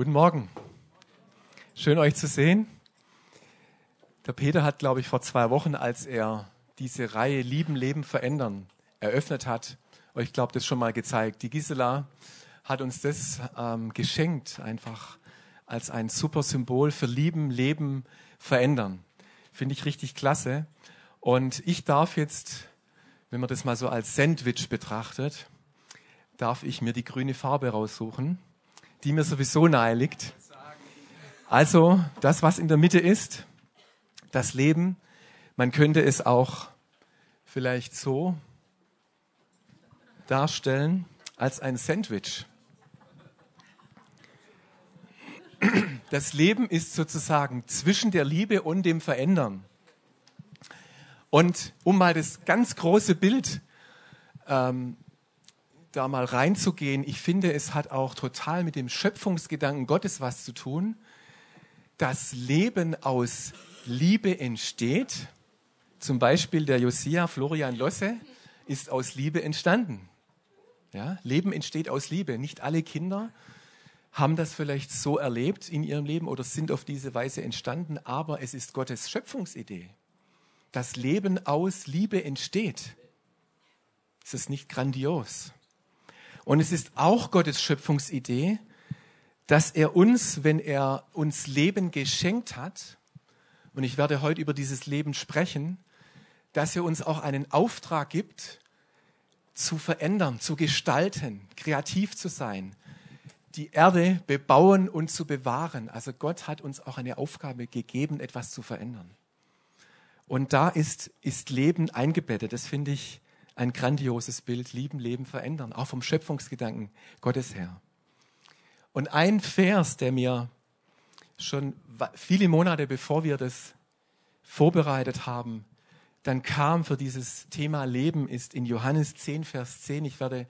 Guten Morgen. Schön euch zu sehen. Der Peter hat, glaube ich, vor zwei Wochen, als er diese Reihe Lieben, Leben, Verändern eröffnet hat, euch, glaube das schon mal gezeigt. Die Gisela hat uns das ähm, geschenkt, einfach als ein super Symbol für Lieben, Leben, Verändern. Finde ich richtig klasse. Und ich darf jetzt, wenn man das mal so als Sandwich betrachtet, darf ich mir die grüne Farbe raussuchen die mir sowieso nahe liegt. Also das, was in der Mitte ist, das Leben, man könnte es auch vielleicht so darstellen als ein Sandwich. Das Leben ist sozusagen zwischen der Liebe und dem Verändern. Und um mal das ganz große Bild ähm, da mal reinzugehen, ich finde, es hat auch total mit dem Schöpfungsgedanken Gottes was zu tun. Das Leben aus Liebe entsteht. Zum Beispiel der Josia Florian Losse ist aus Liebe entstanden. Ja, Leben entsteht aus Liebe. Nicht alle Kinder haben das vielleicht so erlebt in ihrem Leben oder sind auf diese Weise entstanden, aber es ist Gottes Schöpfungsidee. Das Leben aus Liebe entsteht. Ist das nicht grandios? Und es ist auch Gottes Schöpfungsidee, dass er uns, wenn er uns Leben geschenkt hat, und ich werde heute über dieses Leben sprechen, dass er uns auch einen Auftrag gibt, zu verändern, zu gestalten, kreativ zu sein, die Erde bebauen und zu bewahren. Also Gott hat uns auch eine Aufgabe gegeben, etwas zu verändern. Und da ist, ist Leben eingebettet. Das finde ich ein grandioses Bild, lieben, leben, verändern, auch vom Schöpfungsgedanken Gottes her. Und ein Vers, der mir schon viele Monate bevor wir das vorbereitet haben, dann kam für dieses Thema Leben, ist in Johannes 10, Vers 10. Ich werde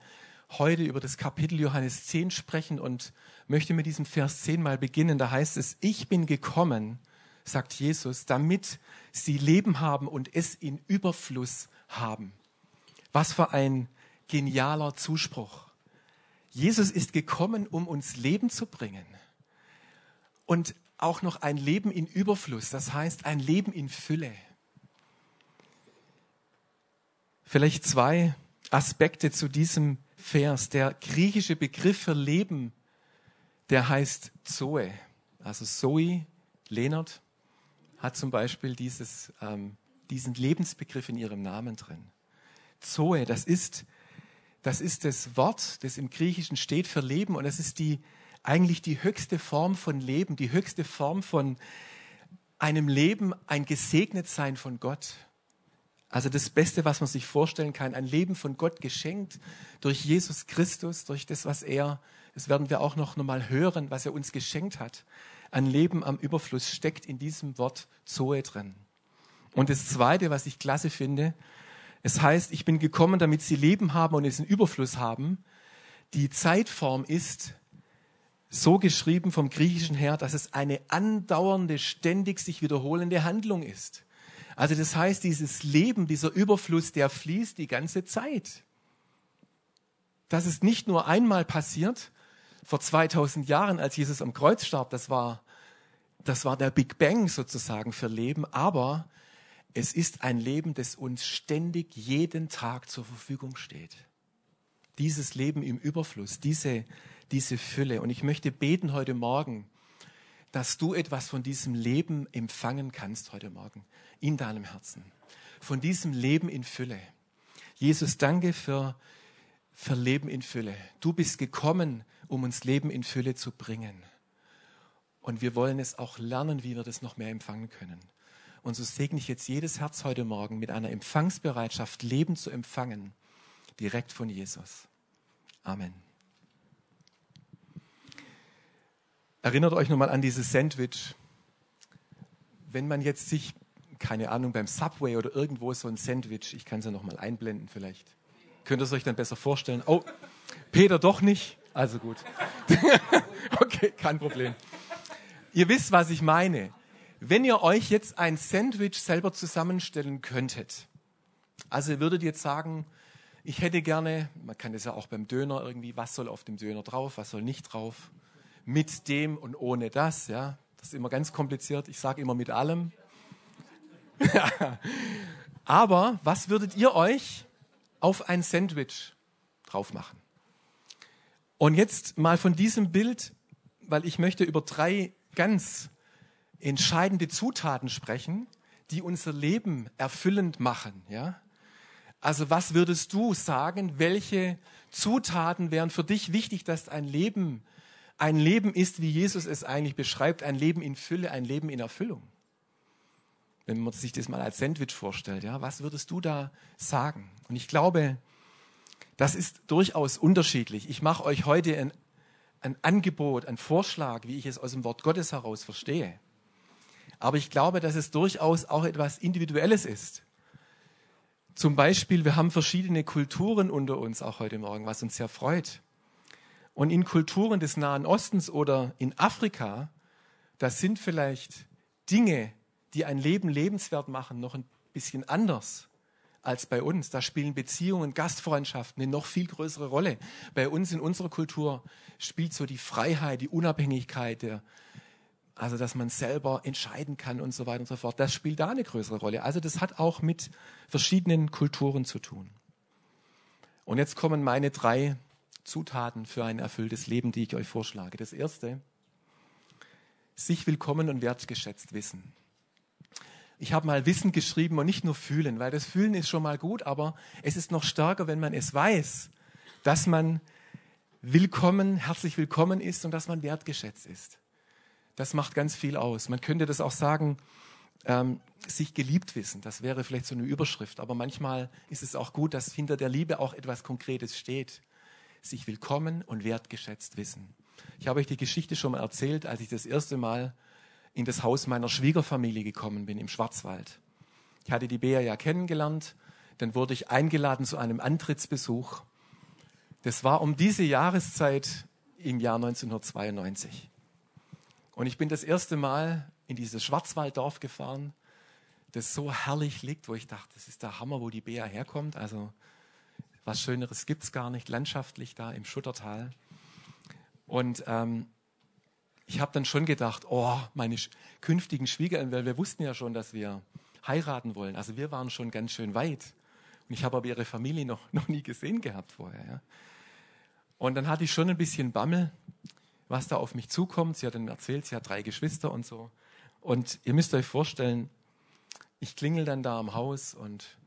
heute über das Kapitel Johannes 10 sprechen und möchte mit diesem Vers 10 mal beginnen. Da heißt es, ich bin gekommen, sagt Jesus, damit sie Leben haben und es in Überfluss haben. Was für ein genialer Zuspruch. Jesus ist gekommen, um uns Leben zu bringen. Und auch noch ein Leben in Überfluss, das heißt ein Leben in Fülle. Vielleicht zwei Aspekte zu diesem Vers. Der griechische Begriff für Leben, der heißt Zoe. Also Zoe, Leonard, hat zum Beispiel dieses, ähm, diesen Lebensbegriff in ihrem Namen drin. Zoe, das ist, das ist das Wort, das im Griechischen steht für Leben und das ist die, eigentlich die höchste Form von Leben, die höchste Form von einem Leben, ein Gesegnetsein von Gott. Also das Beste, was man sich vorstellen kann, ein Leben von Gott geschenkt durch Jesus Christus, durch das, was er, das werden wir auch noch mal hören, was er uns geschenkt hat. Ein Leben am Überfluss steckt in diesem Wort Zoe drin. Und das Zweite, was ich klasse finde, es heißt, ich bin gekommen, damit sie Leben haben und es in Überfluss haben. Die Zeitform ist so geschrieben vom Griechischen her, dass es eine andauernde, ständig sich wiederholende Handlung ist. Also das heißt, dieses Leben, dieser Überfluss, der fließt die ganze Zeit. Das ist nicht nur einmal passiert, vor 2000 Jahren, als Jesus am Kreuz starb, das war, das war der Big Bang sozusagen für Leben, aber es ist ein Leben, das uns ständig jeden Tag zur Verfügung steht. Dieses Leben im Überfluss, diese, diese Fülle. Und ich möchte beten heute Morgen, dass du etwas von diesem Leben empfangen kannst heute Morgen in deinem Herzen. Von diesem Leben in Fülle. Jesus, danke für, für Leben in Fülle. Du bist gekommen, um uns Leben in Fülle zu bringen. Und wir wollen es auch lernen, wie wir das noch mehr empfangen können. Und so segne ich jetzt jedes Herz heute Morgen mit einer Empfangsbereitschaft, Leben zu empfangen, direkt von Jesus. Amen. Erinnert euch nochmal an dieses Sandwich. Wenn man jetzt sich, keine Ahnung, beim Subway oder irgendwo so ein Sandwich, ich kann es ja nochmal einblenden vielleicht. Könnt ihr es euch dann besser vorstellen? Oh, Peter doch nicht. Also gut. okay, kein Problem. Ihr wisst, was ich meine. Wenn ihr euch jetzt ein Sandwich selber zusammenstellen könntet, also würdet ihr jetzt sagen, ich hätte gerne, man kann das ja auch beim Döner irgendwie, was soll auf dem Döner drauf, was soll nicht drauf, mit dem und ohne das. Ja, das ist immer ganz kompliziert. Ich sage immer mit allem. Aber was würdet ihr euch auf ein Sandwich drauf machen? Und jetzt mal von diesem Bild, weil ich möchte über drei ganz entscheidende Zutaten sprechen, die unser Leben erfüllend machen. Ja? Also was würdest du sagen, welche Zutaten wären für dich wichtig, dass ein Leben ein Leben ist, wie Jesus es eigentlich beschreibt, ein Leben in Fülle, ein Leben in Erfüllung? Wenn man sich das mal als Sandwich vorstellt, ja, was würdest du da sagen? Und ich glaube, das ist durchaus unterschiedlich. Ich mache euch heute ein, ein Angebot, ein Vorschlag, wie ich es aus dem Wort Gottes heraus verstehe. Aber ich glaube, dass es durchaus auch etwas Individuelles ist. Zum Beispiel, wir haben verschiedene Kulturen unter uns auch heute Morgen, was uns sehr freut. Und in Kulturen des Nahen Ostens oder in Afrika, da sind vielleicht Dinge, die ein Leben lebenswert machen, noch ein bisschen anders als bei uns. Da spielen Beziehungen, Gastfreundschaften eine noch viel größere Rolle. Bei uns in unserer Kultur spielt so die Freiheit, die Unabhängigkeit, der, also dass man selber entscheiden kann und so weiter und so fort. Das spielt da eine größere Rolle. Also das hat auch mit verschiedenen Kulturen zu tun. Und jetzt kommen meine drei Zutaten für ein erfülltes Leben, die ich euch vorschlage. Das erste, sich willkommen und wertgeschätzt wissen. Ich habe mal Wissen geschrieben und nicht nur fühlen, weil das Fühlen ist schon mal gut, aber es ist noch stärker, wenn man es weiß, dass man willkommen, herzlich willkommen ist und dass man wertgeschätzt ist. Das macht ganz viel aus. Man könnte das auch sagen, ähm, sich geliebt wissen. Das wäre vielleicht so eine Überschrift. Aber manchmal ist es auch gut, dass hinter der Liebe auch etwas Konkretes steht. Sich willkommen und wertgeschätzt wissen. Ich habe euch die Geschichte schon mal erzählt, als ich das erste Mal in das Haus meiner Schwiegerfamilie gekommen bin im Schwarzwald. Ich hatte die Bea ja kennengelernt. Dann wurde ich eingeladen zu einem Antrittsbesuch. Das war um diese Jahreszeit im Jahr 1992. Und ich bin das erste Mal in dieses Schwarzwalddorf gefahren, das so herrlich liegt, wo ich dachte, das ist der Hammer, wo die Bea herkommt. Also was Schöneres gibt es gar nicht, landschaftlich da im Schuttertal. Und ähm, ich habe dann schon gedacht, oh, meine künftigen Schwiegereltern, weil wir wussten ja schon, dass wir heiraten wollen. Also wir waren schon ganz schön weit. Und ich habe aber ihre Familie noch, noch nie gesehen gehabt vorher. Ja. Und dann hatte ich schon ein bisschen Bammel, was da auf mich zukommt. Sie hat dann erzählt, sie hat drei Geschwister und so. Und ihr müsst euch vorstellen, ich klingel dann da am Haus und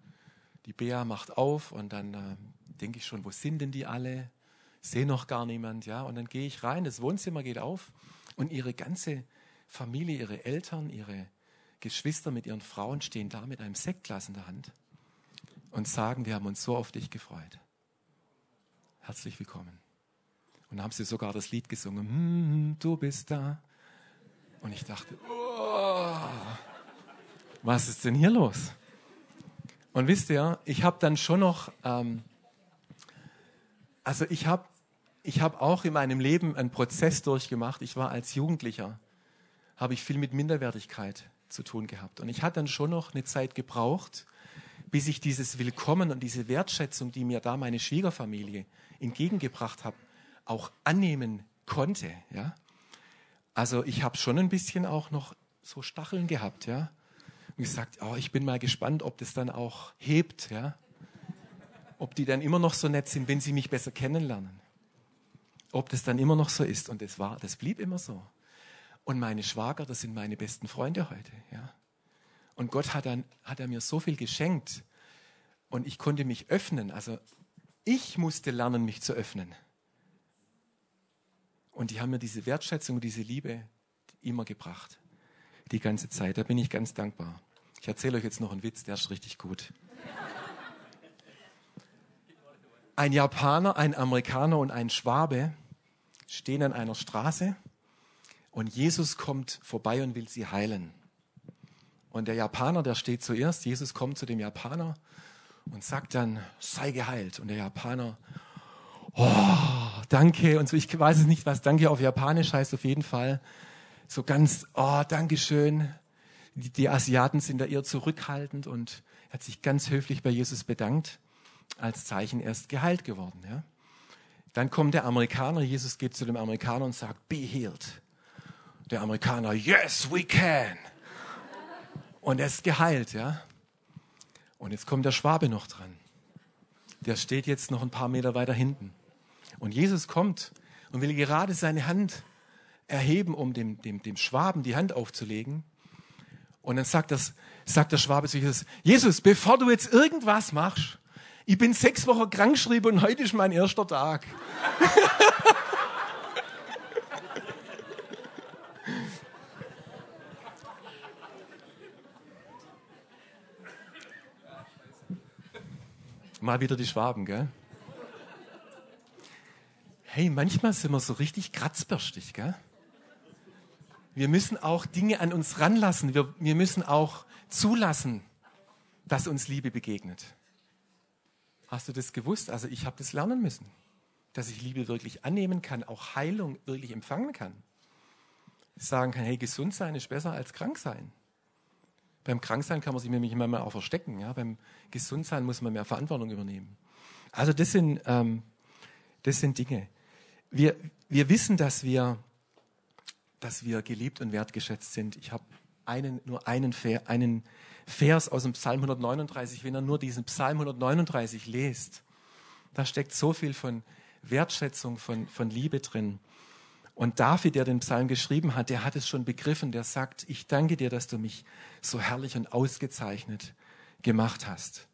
die Bea macht auf und dann äh, denke ich schon, wo sind denn die alle? Sehe noch gar niemand, ja. Und dann gehe ich rein, das Wohnzimmer geht auf und ihre ganze Familie, ihre Eltern, ihre Geschwister mit ihren Frauen stehen da mit einem Sektglas in der Hand und sagen, wir haben uns so auf dich gefreut. Herzlich willkommen. Und haben sie sogar das Lied gesungen, hm, du bist da. Und ich dachte, oh, was ist denn hier los? Und wisst ihr, ich habe dann schon noch, ähm, also ich habe ich hab auch in meinem Leben einen Prozess durchgemacht. Ich war als Jugendlicher, habe ich viel mit Minderwertigkeit zu tun gehabt. Und ich hatte dann schon noch eine Zeit gebraucht, bis ich dieses Willkommen und diese Wertschätzung, die mir da meine Schwiegerfamilie entgegengebracht hat, auch annehmen konnte. Ja? Also ich habe schon ein bisschen auch noch so Stacheln gehabt, ja. Und gesagt, oh, ich bin mal gespannt, ob das dann auch hebt, ja. Ob die dann immer noch so nett sind, wenn sie mich besser kennenlernen. Ob das dann immer noch so ist. Und das war, das blieb immer so. Und meine Schwager, das sind meine besten Freunde heute, ja. Und Gott hat dann, hat er mir so viel geschenkt. Und ich konnte mich öffnen. Also ich musste lernen, mich zu öffnen. Und die haben mir diese Wertschätzung, diese Liebe immer gebracht. Die ganze Zeit. Da bin ich ganz dankbar. Ich erzähle euch jetzt noch einen Witz, der ist richtig gut. Ein Japaner, ein Amerikaner und ein Schwabe stehen an einer Straße und Jesus kommt vorbei und will sie heilen. Und der Japaner, der steht zuerst, Jesus kommt zu dem Japaner und sagt dann, sei geheilt. Und der Japaner oh, danke und so. Ich weiß es nicht, was danke auf Japanisch heißt auf jeden Fall. So ganz, oh, Dankeschön. Die, die Asiaten sind da eher zurückhaltend und hat sich ganz höflich bei Jesus bedankt. Als Zeichen erst geheilt geworden. Ja. Dann kommt der Amerikaner, Jesus geht zu dem Amerikaner und sagt, be healed. Der Amerikaner, yes, we can. Und er ist geheilt, ja. Und jetzt kommt der Schwabe noch dran. Der steht jetzt noch ein paar Meter weiter hinten. Und Jesus kommt und will gerade seine Hand erheben, um dem, dem, dem Schwaben die Hand aufzulegen. Und dann sagt, das, sagt der Schwabe zu Jesus, Jesus, bevor du jetzt irgendwas machst, ich bin sechs Wochen krankgeschrieben und heute ist mein erster Tag. Mal wieder die Schwaben, gell? Hey, manchmal sind wir so richtig kratzbürstig, gell? Wir müssen auch Dinge an uns ranlassen. Wir, wir müssen auch zulassen, dass uns Liebe begegnet. Hast du das gewusst? Also ich habe das lernen müssen, dass ich Liebe wirklich annehmen kann, auch Heilung wirklich empfangen kann. Sagen kann, hey, gesund sein ist besser als krank sein. Beim Kranksein kann man sich nämlich manchmal auch verstecken. Ja? Beim Gesundsein muss man mehr Verantwortung übernehmen. Also das sind, ähm, das sind Dinge. Wir, wir wissen, dass wir, dass wir geliebt und wertgeschätzt sind. Ich habe einen, nur einen, einen Vers aus dem Psalm 139, wenn er nur diesen Psalm 139 lest, da steckt so viel von Wertschätzung, von, von Liebe drin. Und David, der den Psalm geschrieben hat, der hat es schon begriffen, der sagt, ich danke dir, dass du mich so herrlich und ausgezeichnet gemacht hast.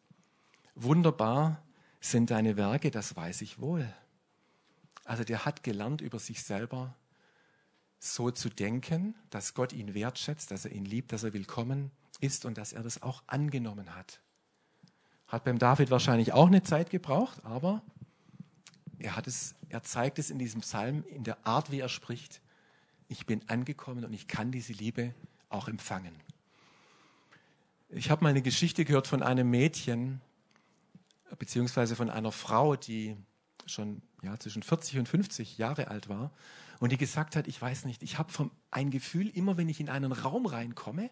Wunderbar sind deine Werke, das weiß ich wohl. Also der hat gelernt über sich selber so zu denken, dass Gott ihn wertschätzt, dass er ihn liebt, dass er willkommen ist und dass er das auch angenommen hat. Hat beim David wahrscheinlich auch eine Zeit gebraucht, aber er, hat es, er zeigt es in diesem Psalm in der Art, wie er spricht. Ich bin angekommen und ich kann diese Liebe auch empfangen. Ich habe mal eine Geschichte gehört von einem Mädchen, beziehungsweise von einer Frau, die schon ja, zwischen 40 und 50 Jahre alt war und die gesagt hat, ich weiß nicht, ich habe ein Gefühl, immer wenn ich in einen Raum reinkomme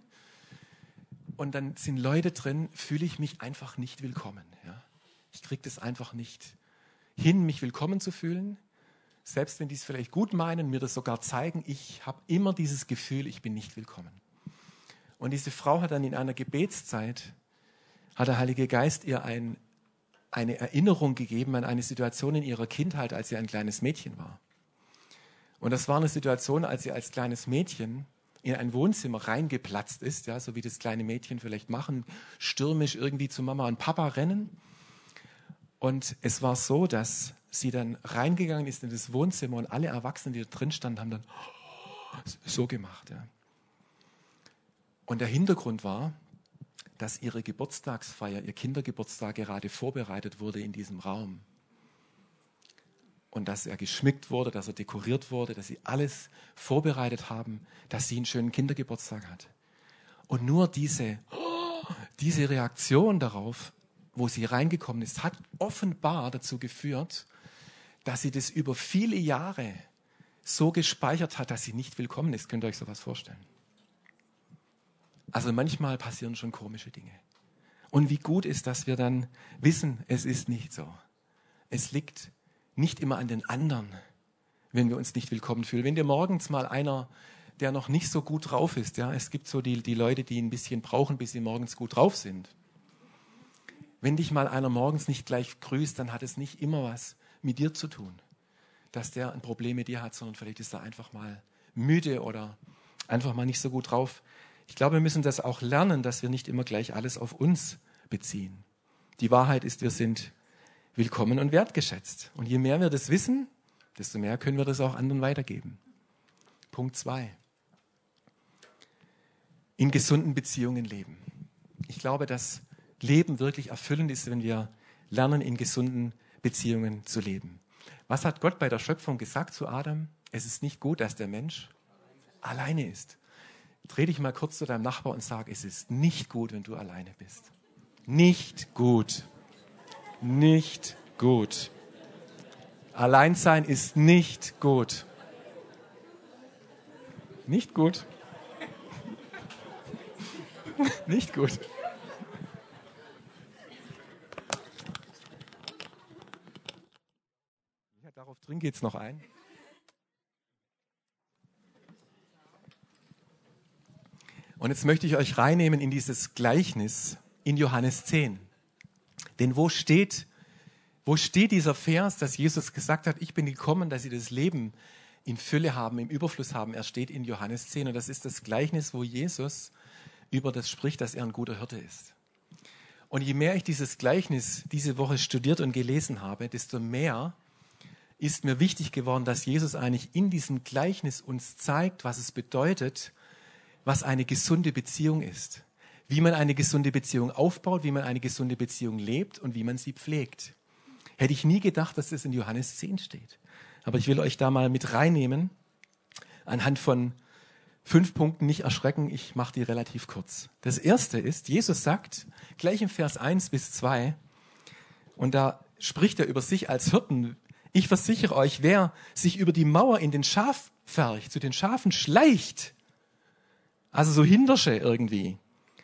und dann sind Leute drin, fühle ich mich einfach nicht willkommen. Ja? Ich kriege das einfach nicht hin, mich willkommen zu fühlen. Selbst wenn die es vielleicht gut meinen, mir das sogar zeigen, ich habe immer dieses Gefühl, ich bin nicht willkommen. Und diese Frau hat dann in einer Gebetszeit, hat der Heilige Geist ihr ein, eine Erinnerung gegeben an eine Situation in ihrer Kindheit, als sie ein kleines Mädchen war. Und das war eine Situation, als sie als kleines Mädchen in ein Wohnzimmer reingeplatzt ist, ja, so wie das kleine Mädchen vielleicht machen, stürmisch irgendwie zu Mama und Papa rennen. Und es war so, dass sie dann reingegangen ist in das Wohnzimmer und alle Erwachsenen, die da drin standen, haben dann so gemacht. Ja. Und der Hintergrund war, dass ihre Geburtstagsfeier, ihr Kindergeburtstag gerade vorbereitet wurde in diesem Raum und dass er geschmückt wurde, dass er dekoriert wurde, dass sie alles vorbereitet haben, dass sie einen schönen Kindergeburtstag hat. Und nur diese, diese Reaktion darauf, wo sie reingekommen ist, hat offenbar dazu geführt, dass sie das über viele Jahre so gespeichert hat, dass sie nicht willkommen ist. Könnt ihr euch sowas vorstellen? Also manchmal passieren schon komische Dinge. Und wie gut ist, dass wir dann wissen, es ist nicht so. Es liegt nicht immer an den anderen, wenn wir uns nicht willkommen fühlen. Wenn dir morgens mal einer, der noch nicht so gut drauf ist, ja, es gibt so die, die Leute, die ein bisschen brauchen, bis sie morgens gut drauf sind. Wenn dich mal einer morgens nicht gleich grüßt, dann hat es nicht immer was mit dir zu tun, dass der ein Problem mit dir hat, sondern vielleicht ist er einfach mal müde oder einfach mal nicht so gut drauf. Ich glaube, wir müssen das auch lernen, dass wir nicht immer gleich alles auf uns beziehen. Die Wahrheit ist, wir sind willkommen und wertgeschätzt. Und je mehr wir das wissen, desto mehr können wir das auch anderen weitergeben. Punkt zwei. In gesunden Beziehungen leben. Ich glaube, dass Leben wirklich erfüllend ist, wenn wir lernen, in gesunden Beziehungen zu leben. Was hat Gott bei der Schöpfung gesagt zu Adam? Es ist nicht gut, dass der Mensch alleine ist. Dreh dich mal kurz zu deinem Nachbar und sag, es ist nicht gut, wenn du alleine bist. Nicht gut nicht gut. Alleinsein ist nicht gut. Nicht gut. nicht gut. ein? Geht's noch ein? Und jetzt möchte ich euch reinnehmen in dieses Gleichnis in Johannes 10. Denn wo steht, wo steht dieser Vers, dass Jesus gesagt hat, ich bin gekommen, dass sie das Leben in Fülle haben, im Überfluss haben? Er steht in Johannes 10 und das ist das Gleichnis, wo Jesus über das spricht, dass er ein guter Hirte ist. Und je mehr ich dieses Gleichnis diese Woche studiert und gelesen habe, desto mehr ist mir wichtig geworden, dass Jesus eigentlich in diesem Gleichnis uns zeigt, was es bedeutet, was eine gesunde Beziehung ist. Wie man eine gesunde Beziehung aufbaut, wie man eine gesunde Beziehung lebt und wie man sie pflegt. Hätte ich nie gedacht, dass das in Johannes 10 steht. Aber ich will euch da mal mit reinnehmen, anhand von fünf Punkten nicht erschrecken, ich mache die relativ kurz. Das erste ist, Jesus sagt, gleich im Vers 1 bis 2, und da spricht er über sich als Hirten, ich versichere euch, wer sich über die Mauer in den Schafpferch zu den Schafen schleicht, also so Hintersche irgendwie.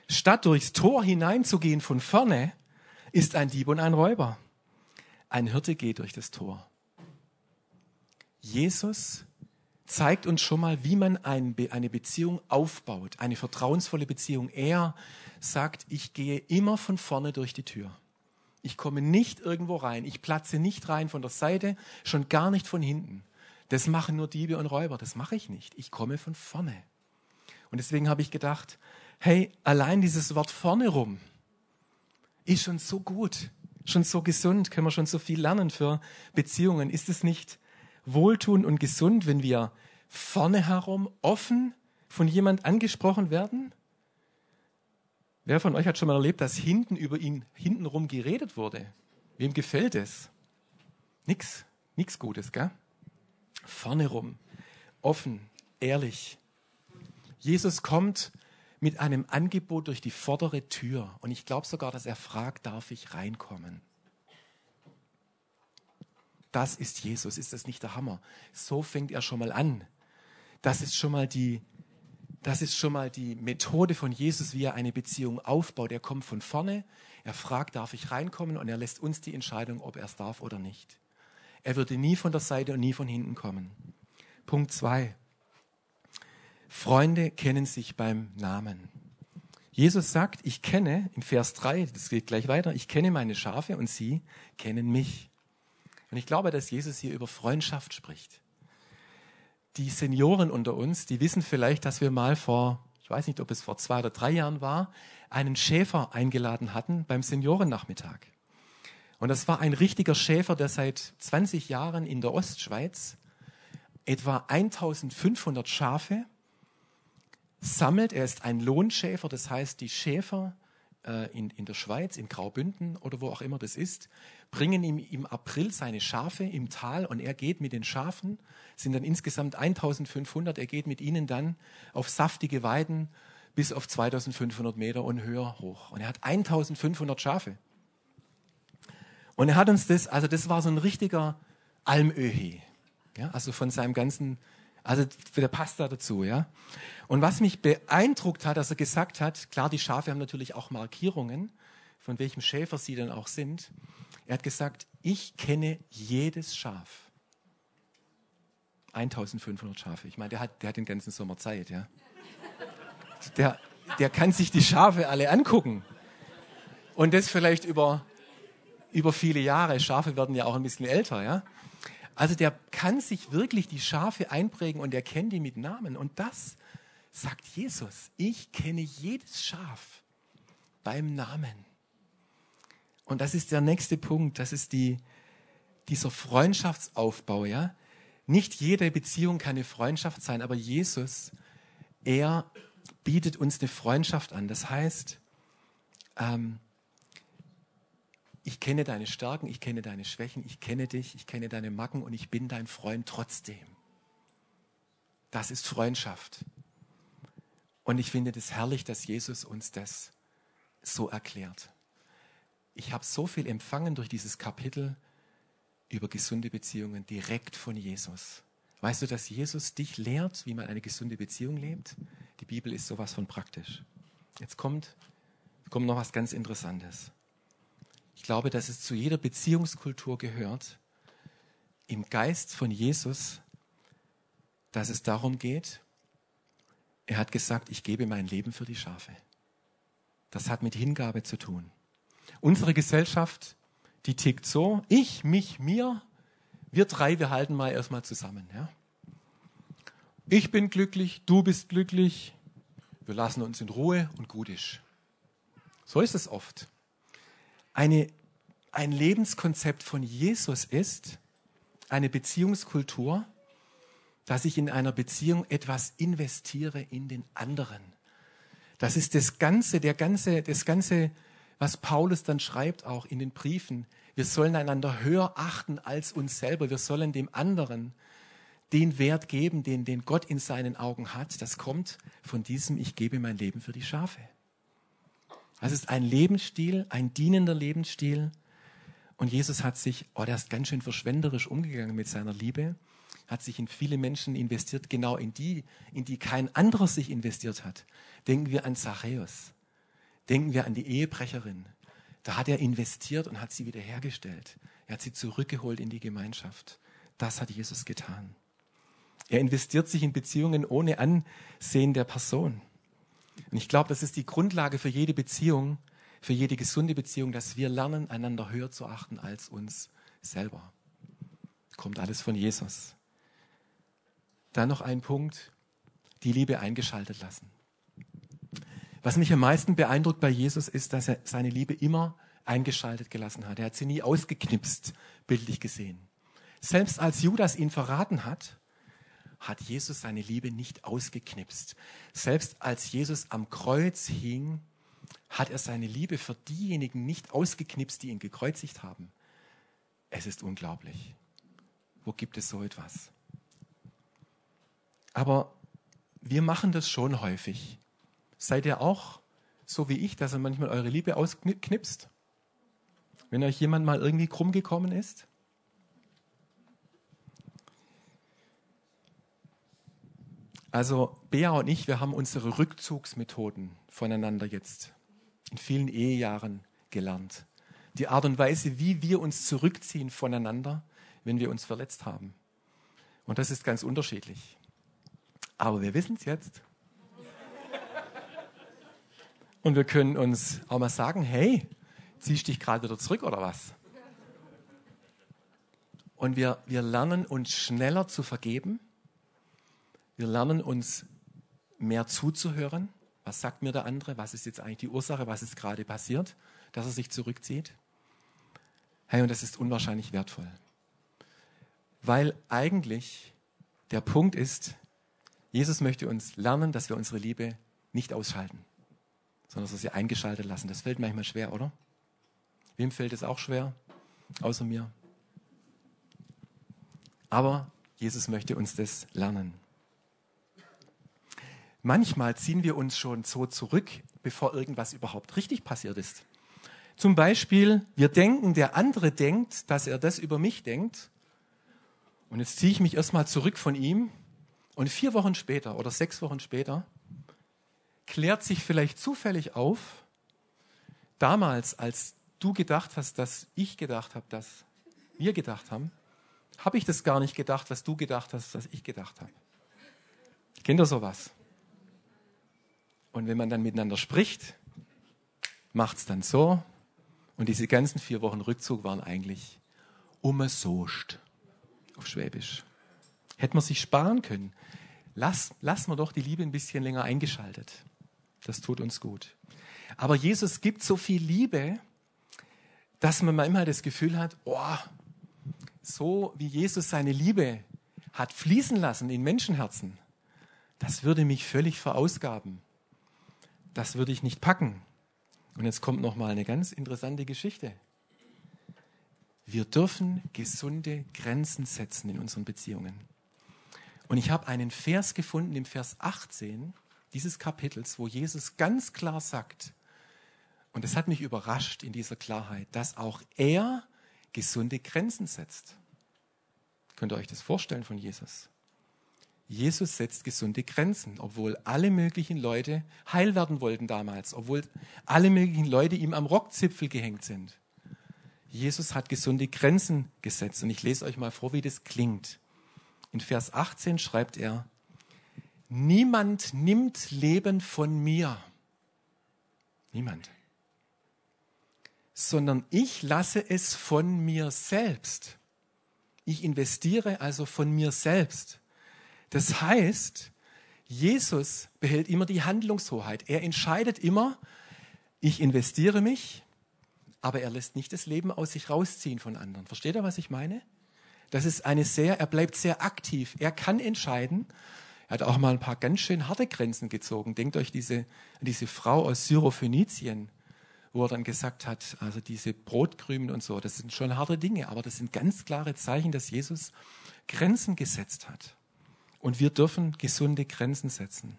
Statt durchs Tor hineinzugehen von vorne, ist ein Dieb und ein Räuber. Ein Hirte geht durch das Tor. Jesus zeigt uns schon mal, wie man eine Beziehung aufbaut, eine vertrauensvolle Beziehung. Er sagt, ich gehe immer von vorne durch die Tür. Ich komme nicht irgendwo rein. Ich platze nicht rein von der Seite, schon gar nicht von hinten. Das machen nur Diebe und Räuber. Das mache ich nicht. Ich komme von vorne. Und deswegen habe ich gedacht, hey, allein dieses Wort vorne rum ist schon so gut, schon so gesund, können wir schon so viel lernen für Beziehungen. Ist es nicht wohltuend und gesund, wenn wir vorne herum offen von jemand angesprochen werden? Wer von euch hat schon mal erlebt, dass hinten über ihn hintenrum geredet wurde? Wem gefällt es? Nix, nix Gutes, gell? Vorne rum, offen, ehrlich, Jesus kommt mit einem Angebot durch die vordere Tür. Und ich glaube sogar, dass er fragt, darf ich reinkommen? Das ist Jesus. Ist das nicht der Hammer? So fängt er schon mal an. Das ist schon mal die, das ist schon mal die Methode von Jesus, wie er eine Beziehung aufbaut. Er kommt von vorne, er fragt, darf ich reinkommen? Und er lässt uns die Entscheidung, ob er es darf oder nicht. Er würde nie von der Seite und nie von hinten kommen. Punkt zwei. Freunde kennen sich beim Namen. Jesus sagt, ich kenne, im Vers 3, das geht gleich weiter, ich kenne meine Schafe und sie kennen mich. Und ich glaube, dass Jesus hier über Freundschaft spricht. Die Senioren unter uns, die wissen vielleicht, dass wir mal vor, ich weiß nicht, ob es vor zwei oder drei Jahren war, einen Schäfer eingeladen hatten beim Seniorennachmittag. Und das war ein richtiger Schäfer, der seit 20 Jahren in der Ostschweiz etwa 1500 Schafe sammelt. Er ist ein Lohnschäfer, das heißt, die Schäfer äh, in, in der Schweiz, in Graubünden oder wo auch immer das ist, bringen ihm im April seine Schafe im Tal und er geht mit den Schafen, sind dann insgesamt 1500, er geht mit ihnen dann auf saftige Weiden bis auf 2500 Meter und höher hoch. Und er hat 1500 Schafe. Und er hat uns das, also das war so ein richtiger Almöhi. Ja, also von seinem ganzen also der passt da dazu, ja. Und was mich beeindruckt hat, dass er gesagt hat, klar, die Schafe haben natürlich auch Markierungen, von welchem Schäfer sie dann auch sind. Er hat gesagt, ich kenne jedes Schaf. 1500 Schafe. Ich meine, der hat, der hat den ganzen Sommer Zeit, ja. Der, der kann sich die Schafe alle angucken. Und das vielleicht über, über viele Jahre. Schafe werden ja auch ein bisschen älter, ja. Also der kann sich wirklich die Schafe einprägen und er kennt die mit Namen. Und das sagt Jesus. Ich kenne jedes Schaf beim Namen. Und das ist der nächste Punkt. Das ist die, dieser Freundschaftsaufbau, ja. Nicht jede Beziehung kann eine Freundschaft sein, aber Jesus, er bietet uns eine Freundschaft an. Das heißt, ähm, ich kenne deine Stärken, ich kenne deine Schwächen, ich kenne dich, ich kenne deine Macken und ich bin dein Freund trotzdem. Das ist Freundschaft. Und ich finde es das herrlich, dass Jesus uns das so erklärt. Ich habe so viel empfangen durch dieses Kapitel über gesunde Beziehungen direkt von Jesus. Weißt du, dass Jesus dich lehrt, wie man eine gesunde Beziehung lebt? Die Bibel ist sowas von praktisch. Jetzt kommt, kommt noch was ganz Interessantes. Ich glaube, dass es zu jeder Beziehungskultur gehört, im Geist von Jesus, dass es darum geht, er hat gesagt, ich gebe mein Leben für die Schafe. Das hat mit Hingabe zu tun. Unsere Gesellschaft, die tickt so, ich, mich, mir, wir drei, wir halten mal erstmal zusammen. Ja? Ich bin glücklich, du bist glücklich, wir lassen uns in Ruhe und gut ist. So ist es oft. Eine, ein Lebenskonzept von Jesus ist eine Beziehungskultur, dass ich in einer Beziehung etwas investiere in den anderen. Das ist das Ganze, der ganze, das Ganze, was Paulus dann schreibt auch in den Briefen. Wir sollen einander höher achten als uns selber. Wir sollen dem anderen den Wert geben, den, den Gott in seinen Augen hat. Das kommt von diesem, ich gebe mein Leben für die Schafe. Das ist ein Lebensstil, ein dienender Lebensstil. Und Jesus hat sich, oh, der ist ganz schön verschwenderisch umgegangen mit seiner Liebe, hat sich in viele Menschen investiert, genau in die, in die kein anderer sich investiert hat. Denken wir an Zachäus. Denken wir an die Ehebrecherin. Da hat er investiert und hat sie wiederhergestellt. Er hat sie zurückgeholt in die Gemeinschaft. Das hat Jesus getan. Er investiert sich in Beziehungen ohne Ansehen der Person. Und ich glaube, das ist die Grundlage für jede Beziehung, für jede gesunde Beziehung, dass wir lernen, einander höher zu achten als uns selber. Kommt alles von Jesus. Dann noch ein Punkt, die Liebe eingeschaltet lassen. Was mich am meisten beeindruckt bei Jesus ist, dass er seine Liebe immer eingeschaltet gelassen hat. Er hat sie nie ausgeknipst, bildlich gesehen. Selbst als Judas ihn verraten hat, hat Jesus seine Liebe nicht ausgeknipst. Selbst als Jesus am Kreuz hing, hat er seine Liebe für diejenigen nicht ausgeknipst, die ihn gekreuzigt haben. Es ist unglaublich. Wo gibt es so etwas? Aber wir machen das schon häufig. Seid ihr auch so wie ich, dass ihr manchmal eure Liebe ausknipst? Wenn euch jemand mal irgendwie krumm gekommen ist? Also Bea und ich, wir haben unsere Rückzugsmethoden voneinander jetzt in vielen Ehejahren gelernt. Die Art und Weise, wie wir uns zurückziehen voneinander, wenn wir uns verletzt haben. Und das ist ganz unterschiedlich. Aber wir wissen es jetzt. Und wir können uns auch mal sagen, hey, ziehst dich gerade wieder zurück oder was? Und wir, wir lernen uns schneller zu vergeben wir lernen uns mehr zuzuhören. Was sagt mir der andere? Was ist jetzt eigentlich die Ursache? Was ist gerade passiert, dass er sich zurückzieht? Hey, und das ist unwahrscheinlich wertvoll. Weil eigentlich der Punkt ist, Jesus möchte uns lernen, dass wir unsere Liebe nicht ausschalten, sondern dass wir sie eingeschaltet lassen. Das fällt manchmal schwer, oder? Wem fällt es auch schwer? Außer mir. Aber Jesus möchte uns das lernen. Manchmal ziehen wir uns schon so zurück, bevor irgendwas überhaupt richtig passiert ist. Zum Beispiel, wir denken, der andere denkt, dass er das über mich denkt. Und jetzt ziehe ich mich erstmal zurück von ihm. Und vier Wochen später oder sechs Wochen später klärt sich vielleicht zufällig auf, damals, als du gedacht hast, dass ich gedacht habe, dass wir gedacht haben, habe ich das gar nicht gedacht, was du gedacht hast, was ich gedacht habe. Kennt ihr sowas? Und wenn man dann miteinander spricht, macht es dann so. Und diese ganzen vier Wochen Rückzug waren eigentlich umsost auf Schwäbisch. Hätte man sich sparen können. Lass, lass wir doch die Liebe ein bisschen länger eingeschaltet. Das tut uns gut. Aber Jesus gibt so viel Liebe, dass man manchmal das Gefühl hat, oh, so wie Jesus seine Liebe hat fließen lassen in Menschenherzen, das würde mich völlig verausgaben das würde ich nicht packen. Und jetzt kommt noch mal eine ganz interessante Geschichte. Wir dürfen gesunde Grenzen setzen in unseren Beziehungen. Und ich habe einen Vers gefunden im Vers 18 dieses Kapitels, wo Jesus ganz klar sagt, und es hat mich überrascht in dieser Klarheit, dass auch er gesunde Grenzen setzt. Könnt ihr euch das vorstellen von Jesus? Jesus setzt gesunde Grenzen, obwohl alle möglichen Leute heil werden wollten damals, obwohl alle möglichen Leute ihm am Rockzipfel gehängt sind. Jesus hat gesunde Grenzen gesetzt. Und ich lese euch mal vor, wie das klingt. In Vers 18 schreibt er, Niemand nimmt Leben von mir. Niemand. Sondern ich lasse es von mir selbst. Ich investiere also von mir selbst. Das heißt, Jesus behält immer die Handlungshoheit. Er entscheidet immer, ich investiere mich, aber er lässt nicht das Leben aus sich rausziehen von anderen. Versteht ihr, was ich meine? Das ist eine sehr, er bleibt sehr aktiv. Er kann entscheiden. Er hat auch mal ein paar ganz schön harte Grenzen gezogen. Denkt euch diese, diese Frau aus Syrophönizien, wo er dann gesagt hat, also diese Brotkrümen und so, das sind schon harte Dinge, aber das sind ganz klare Zeichen, dass Jesus Grenzen gesetzt hat. Und wir dürfen gesunde Grenzen setzen.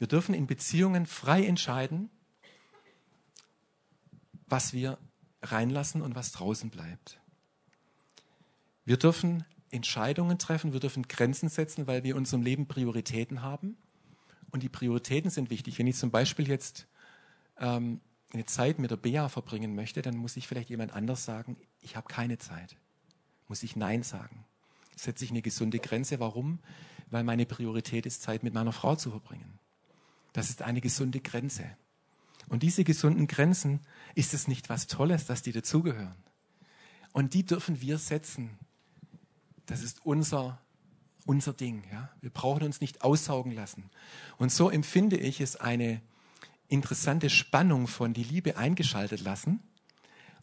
Wir dürfen in Beziehungen frei entscheiden, was wir reinlassen und was draußen bleibt. Wir dürfen Entscheidungen treffen, wir dürfen Grenzen setzen, weil wir in unserem Leben Prioritäten haben. Und die Prioritäten sind wichtig. Wenn ich zum Beispiel jetzt ähm, eine Zeit mit der Bea verbringen möchte, dann muss ich vielleicht jemand anders sagen, ich habe keine Zeit. Muss ich Nein sagen. Setze ich eine gesunde Grenze. Warum? Weil meine Priorität ist, Zeit mit meiner Frau zu verbringen. Das ist eine gesunde Grenze. Und diese gesunden Grenzen, ist es nicht was Tolles, dass die dazugehören? Und die dürfen wir setzen. Das ist unser, unser Ding. Ja? Wir brauchen uns nicht aussaugen lassen. Und so empfinde ich es eine interessante Spannung von die Liebe eingeschaltet lassen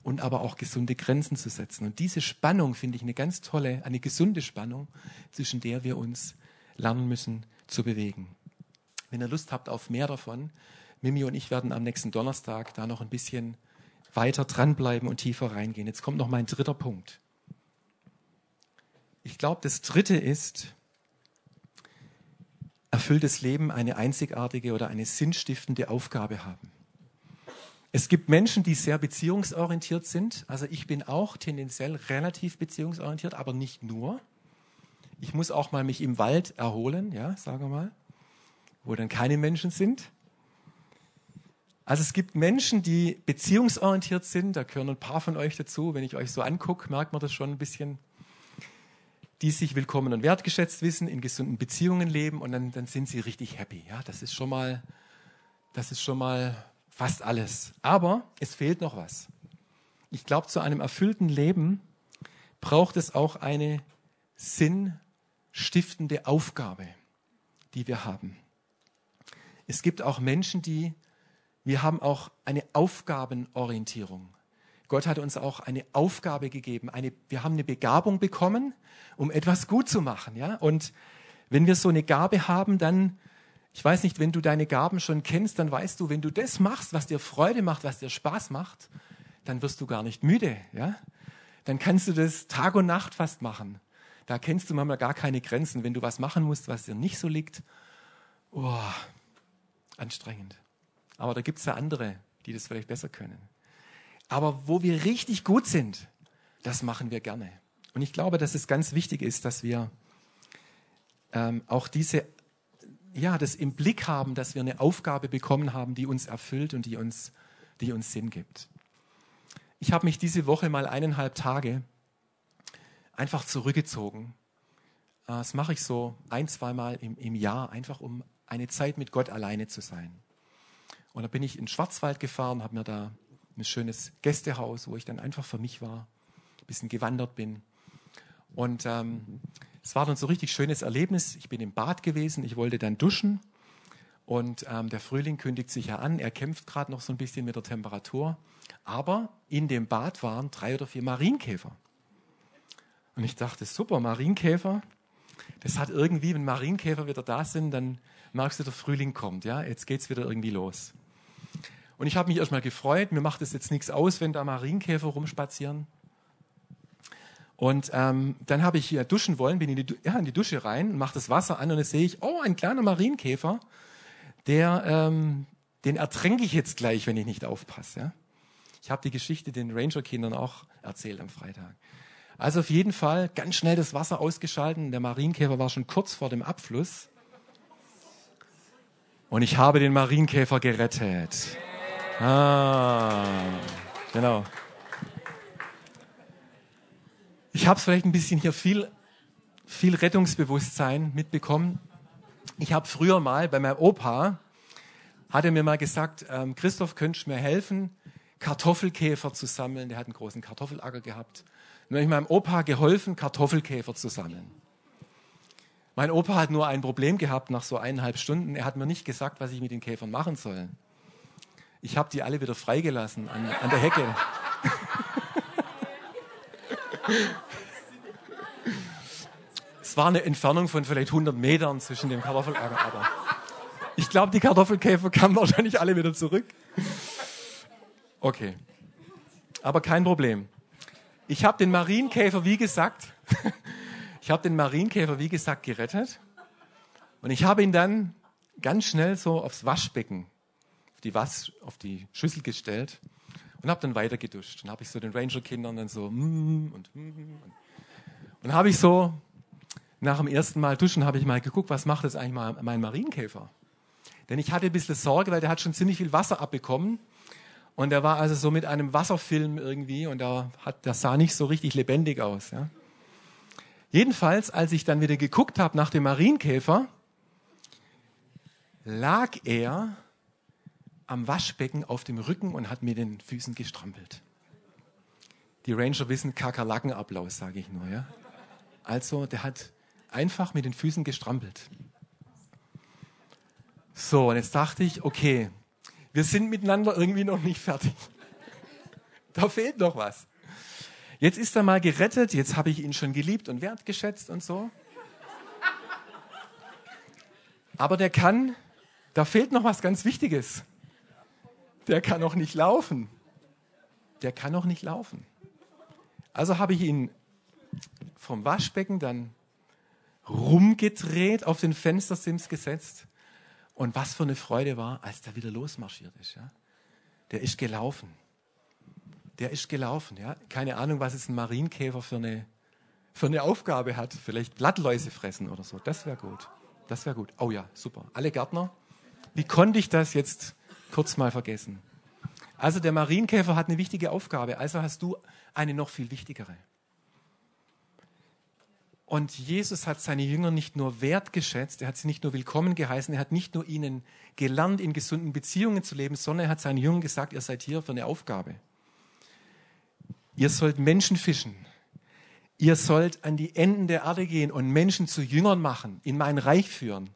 und aber auch gesunde Grenzen zu setzen. Und diese Spannung finde ich eine ganz tolle, eine gesunde Spannung, zwischen der wir uns lernen müssen zu bewegen. Wenn ihr Lust habt auf mehr davon, Mimi und ich werden am nächsten Donnerstag da noch ein bisschen weiter dranbleiben und tiefer reingehen. Jetzt kommt noch mein dritter Punkt. Ich glaube, das dritte ist, erfülltes Leben eine einzigartige oder eine sinnstiftende Aufgabe haben. Es gibt Menschen, die sehr beziehungsorientiert sind. Also ich bin auch tendenziell relativ beziehungsorientiert, aber nicht nur. Ich muss auch mal mich im Wald erholen, ja, sagen wir mal, wo dann keine Menschen sind. Also es gibt Menschen, die beziehungsorientiert sind, da gehören ein paar von euch dazu. Wenn ich euch so angucke, merkt man das schon ein bisschen die sich willkommen und wertgeschätzt wissen, in gesunden Beziehungen leben und dann, dann sind sie richtig happy. Ja, das ist schon mal, das ist schon mal fast alles. Aber es fehlt noch was. Ich glaube, zu einem erfüllten Leben braucht es auch eine sinnstiftende Aufgabe, die wir haben. Es gibt auch Menschen, die, wir haben auch eine Aufgabenorientierung. Gott hat uns auch eine Aufgabe gegeben. Eine, wir haben eine Begabung bekommen, um etwas gut zu machen. Ja? Und wenn wir so eine Gabe haben, dann, ich weiß nicht, wenn du deine Gaben schon kennst, dann weißt du, wenn du das machst, was dir Freude macht, was dir Spaß macht, dann wirst du gar nicht müde. Ja? Dann kannst du das Tag und Nacht fast machen. Da kennst du manchmal gar keine Grenzen. Wenn du was machen musst, was dir nicht so liegt, oh, anstrengend. Aber da gibt es ja andere, die das vielleicht besser können. Aber wo wir richtig gut sind, das machen wir gerne. Und ich glaube, dass es ganz wichtig ist, dass wir ähm, auch diese, ja, das im Blick haben, dass wir eine Aufgabe bekommen haben, die uns erfüllt und die uns, die uns Sinn gibt. Ich habe mich diese Woche mal eineinhalb Tage einfach zurückgezogen. Äh, das mache ich so ein, zweimal im, im Jahr, einfach um eine Zeit mit Gott alleine zu sein. Und da bin ich in Schwarzwald gefahren, habe mir da ein schönes Gästehaus, wo ich dann einfach für mich war, ein bisschen gewandert bin. Und ähm, es war dann so ein richtig schönes Erlebnis. Ich bin im Bad gewesen, ich wollte dann duschen und ähm, der Frühling kündigt sich ja an. Er kämpft gerade noch so ein bisschen mit der Temperatur. Aber in dem Bad waren drei oder vier Marienkäfer. Und ich dachte, super, Marienkäfer. Das hat irgendwie, wenn Marienkäfer wieder da sind, dann merkst du, der Frühling kommt. Ja, jetzt geht's wieder irgendwie los. Und ich habe mich erstmal gefreut. Mir macht es jetzt nichts aus, wenn da Marienkäfer rumspazieren. Und ähm, dann habe ich hier duschen wollen, bin in die, ja, in die Dusche rein, mache das Wasser an und dann sehe ich, oh, ein kleiner Marienkäfer, der, ähm, den ertränke ich jetzt gleich, wenn ich nicht aufpasse. Ja? Ich habe die Geschichte den Ranger-Kindern auch erzählt am Freitag. Also auf jeden Fall ganz schnell das Wasser ausgeschalten. Der Marienkäfer war schon kurz vor dem Abfluss. Und ich habe den Marienkäfer gerettet. Ah, genau. Ich habe vielleicht ein bisschen hier viel, viel Rettungsbewusstsein mitbekommen. Ich habe früher mal bei meinem Opa, hat er mir mal gesagt, ähm, Christoph, könntest du mir helfen, Kartoffelkäfer zu sammeln? Der hat einen großen Kartoffelacker gehabt. Und habe ich meinem Opa geholfen, Kartoffelkäfer zu sammeln. Mein Opa hat nur ein Problem gehabt nach so eineinhalb Stunden. Er hat mir nicht gesagt, was ich mit den Käfern machen soll. Ich habe die alle wieder freigelassen an, an der Hecke. war eine Entfernung von vielleicht 100 Metern zwischen dem Kartoffelacker. Aber ich glaube, die Kartoffelkäfer kamen wahrscheinlich alle wieder zurück. Okay. Aber kein Problem. Ich habe den Marienkäfer, wie gesagt, ich habe den Marienkäfer, wie gesagt, gerettet. Und ich habe ihn dann ganz schnell so aufs Waschbecken, auf die, Was, auf die Schüssel gestellt und habe dann weiter geduscht. Und habe ich so den Ranger-Kindern dann so mm, und mm, und, und habe ich so nach dem ersten Mal duschen habe ich mal geguckt, was macht jetzt eigentlich mal mein Marienkäfer? Denn ich hatte ein bisschen Sorge, weil der hat schon ziemlich viel Wasser abbekommen. Und der war also so mit einem Wasserfilm irgendwie und der, hat, der sah nicht so richtig lebendig aus. Ja. Jedenfalls, als ich dann wieder geguckt habe nach dem Marienkäfer, lag er am Waschbecken auf dem Rücken und hat mir den Füßen gestrampelt. Die Ranger wissen Kakerlackenapplaus, sage ich nur. Ja? Also, der hat einfach mit den Füßen gestrampelt. So, und jetzt dachte ich, okay, wir sind miteinander irgendwie noch nicht fertig. Da fehlt noch was. Jetzt ist er mal gerettet, jetzt habe ich ihn schon geliebt und wertgeschätzt und so. Aber der kann, da fehlt noch was ganz Wichtiges. Der kann noch nicht laufen. Der kann noch nicht laufen. Also habe ich ihn vom Waschbecken dann rumgedreht, auf den Fenstersims gesetzt und was für eine Freude war, als der wieder losmarschiert ist. Ja? Der ist gelaufen. Der ist gelaufen. Ja? Keine Ahnung, was es ein Marienkäfer für eine, für eine Aufgabe hat. Vielleicht Blattläuse fressen oder so. Das wäre gut. Das wäre gut. Oh ja, super. Alle Gärtner. Wie konnte ich das jetzt kurz mal vergessen? Also der Marienkäfer hat eine wichtige Aufgabe. Also hast du eine noch viel wichtigere. Und Jesus hat seine Jünger nicht nur wertgeschätzt, er hat sie nicht nur willkommen geheißen, er hat nicht nur ihnen gelernt, in gesunden Beziehungen zu leben, sondern er hat seinen Jüngern gesagt, ihr seid hier für eine Aufgabe. Ihr sollt Menschen fischen. Ihr sollt an die Enden der Erde gehen und Menschen zu Jüngern machen, in mein Reich führen.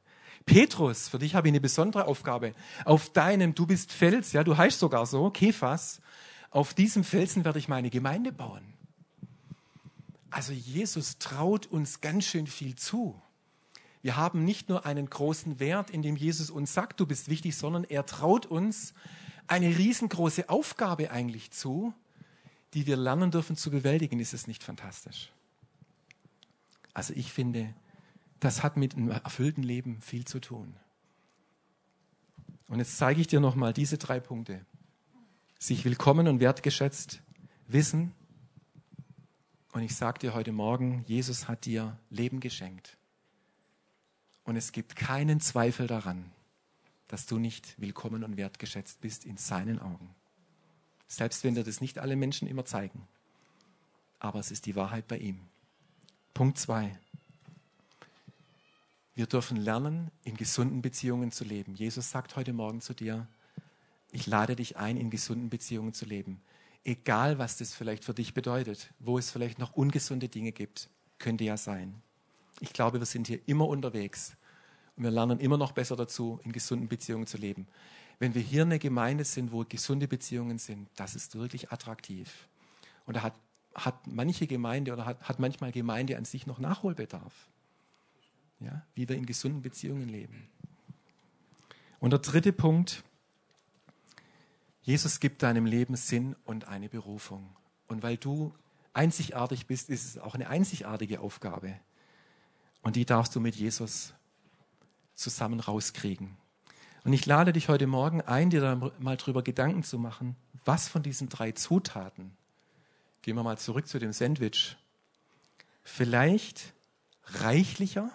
Petrus, für dich habe ich eine besondere Aufgabe. Auf deinem, du bist Fels, ja, du heißt sogar so, Kephas. Auf diesem Felsen werde ich meine Gemeinde bauen. Also Jesus traut uns ganz schön viel zu. Wir haben nicht nur einen großen Wert, in dem Jesus uns sagt, du bist wichtig, sondern er traut uns eine riesengroße Aufgabe eigentlich zu, die wir lernen dürfen zu bewältigen. Ist es nicht fantastisch? Also ich finde, das hat mit einem erfüllten Leben viel zu tun. Und jetzt zeige ich dir nochmal diese drei Punkte. Sich willkommen und wertgeschätzt wissen, und ich sage dir heute Morgen, Jesus hat dir Leben geschenkt. Und es gibt keinen Zweifel daran, dass du nicht willkommen und wertgeschätzt bist in seinen Augen. Selbst wenn dir das nicht alle Menschen immer zeigen. Aber es ist die Wahrheit bei ihm. Punkt zwei. Wir dürfen lernen, in gesunden Beziehungen zu leben. Jesus sagt heute Morgen zu dir, ich lade dich ein, in gesunden Beziehungen zu leben egal was das vielleicht für dich bedeutet, wo es vielleicht noch ungesunde Dinge gibt, könnte ja sein. Ich glaube, wir sind hier immer unterwegs und wir lernen immer noch besser dazu, in gesunden Beziehungen zu leben. Wenn wir hier eine Gemeinde sind, wo gesunde Beziehungen sind, das ist wirklich attraktiv. Und da hat, hat manche Gemeinde oder hat, hat manchmal Gemeinde an sich noch Nachholbedarf. Ja, wie wir in gesunden Beziehungen leben. Und der dritte Punkt, Jesus gibt deinem Leben Sinn und eine Berufung. Und weil du einzigartig bist, ist es auch eine einzigartige Aufgabe. Und die darfst du mit Jesus zusammen rauskriegen. Und ich lade dich heute Morgen ein, dir da mal drüber Gedanken zu machen, was von diesen drei Zutaten, gehen wir mal zurück zu dem Sandwich, vielleicht reichlicher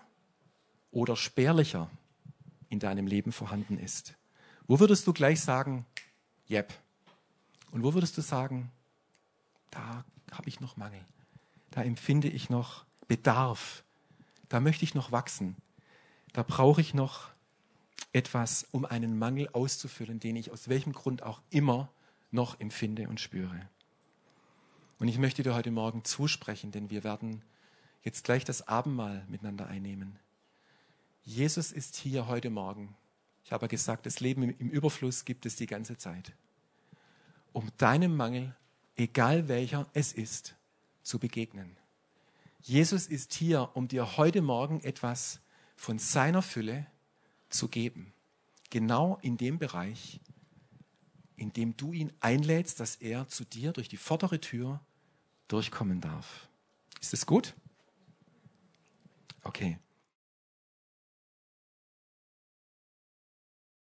oder spärlicher in deinem Leben vorhanden ist. Wo würdest du gleich sagen, Jep. Und wo würdest du sagen, da habe ich noch Mangel? da empfinde ich noch Bedarf, da möchte ich noch wachsen, da brauche ich noch etwas, um einen Mangel auszufüllen, den ich aus welchem Grund auch immer noch empfinde und spüre. Und ich möchte dir heute Morgen zusprechen, denn wir werden jetzt gleich das Abendmahl miteinander einnehmen. Jesus ist hier heute Morgen. Ich habe gesagt, das Leben im Überfluss gibt es die ganze Zeit. Um deinem Mangel, egal welcher es ist, zu begegnen. Jesus ist hier, um dir heute Morgen etwas von seiner Fülle zu geben. Genau in dem Bereich, in dem du ihn einlädst, dass er zu dir durch die vordere Tür durchkommen darf. Ist es gut? Okay.